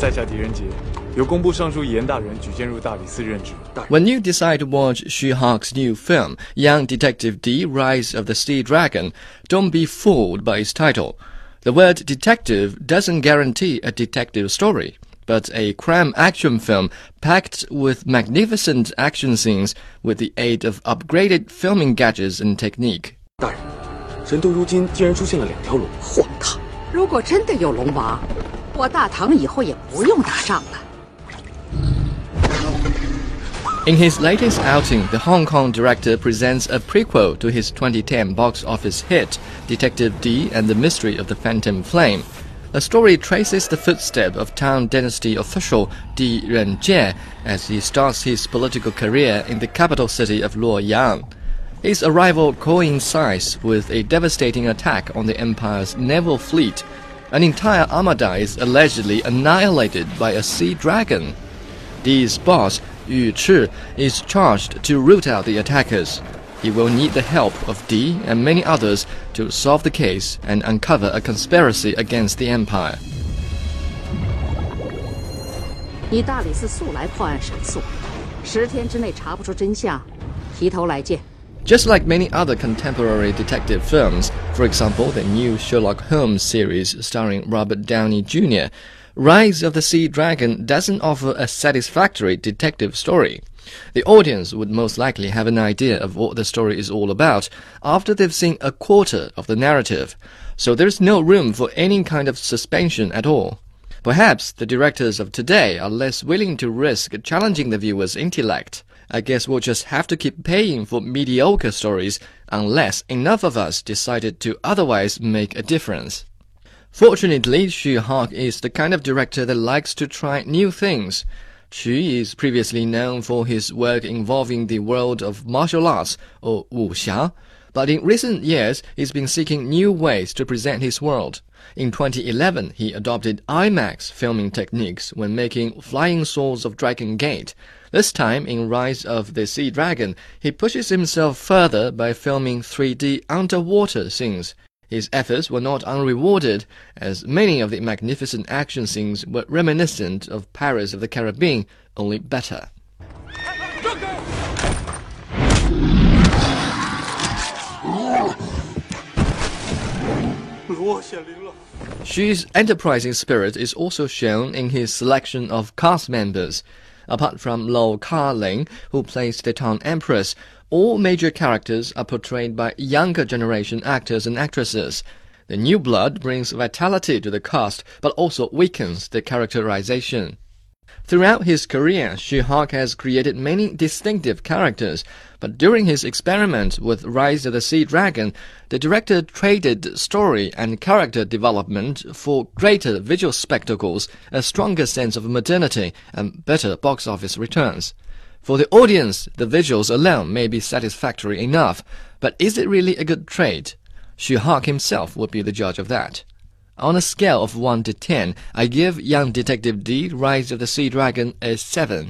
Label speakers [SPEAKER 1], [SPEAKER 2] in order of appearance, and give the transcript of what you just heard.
[SPEAKER 1] 在下狄仁杰，由工部尚书严大人举荐入大理寺任职。
[SPEAKER 2] When you decide to watch Xu Hark's new film, Young Detective Dee: Rise of the Sea Dragon, don't be fooled by its title. The word detective doesn't guarantee a detective story, but a crime action film packed with magnificent action scenes with the aid of upgraded filming gadgets and technique.
[SPEAKER 3] 大人，神都如今竟然出现了两条龙，
[SPEAKER 4] 荒唐！如果真的有龙王，
[SPEAKER 2] in his latest outing, the Hong Kong director presents a prequel to his 2010 box office hit, Detective Dee and the Mystery of the Phantom Flame. The story traces the footsteps of Tang Dynasty official Di Renjie as he starts his political career in the capital city of Luoyang. His arrival coincides with a devastating attack on the empire's naval fleet An entire armada is allegedly annihilated by a sea dragon. Di's boss, Yu Chi, is charged to root out the attackers. He will need the help of Di and many others to solve the case and uncover a conspiracy against the empire.
[SPEAKER 4] 你大理寺速来破案申诉，十天之内查不出真相，提头来见。
[SPEAKER 2] Just like many other contemporary detective films, for example, the new Sherlock Holmes series starring Robert Downey Jr., Rise of the Sea Dragon doesn't offer a satisfactory detective story. The audience would most likely have an idea of what the story is all about after they've seen a quarter of the narrative, so there's no room for any kind of suspension at all. Perhaps the directors of today are less willing to risk challenging the viewer's intellect. I guess we'll just have to keep paying for mediocre stories unless enough of us decided to otherwise make a difference. Fortunately, Xu Hark is the kind of director that likes to try new things. Xu is previously known for his work involving the world of martial arts, or wuxia, but in recent years he's been seeking new ways to present his world. In 2011, he adopted IMAX filming techniques when making Flying Swords of Dragon Gate. This time, in Rise of the Sea Dragon, he pushes himself further by filming 3D underwater scenes. His efforts were not unrewarded, as many of the magnificent action scenes were reminiscent of Pirates of the Caribbean, only better. Xu's enterprising spirit is also shown in his selection of cast members. Apart from Lau Ka-ling, who plays the Tang Empress, all major characters are portrayed by younger generation actors and actresses. The new blood brings vitality to the cast, but also weakens the characterization. Throughout his career, Hark has created many distinctive characters, but during his experiment with Rise of the Sea Dragon, the director traded story and character development for greater visual spectacles, a stronger sense of modernity, and better box office returns. For the audience, the visuals alone may be satisfactory enough, but is it really a good trade? Hark himself would be the judge of that. On a scale of 1 to 10, I give Young Detective Dee Rise of the Sea Dragon a 7.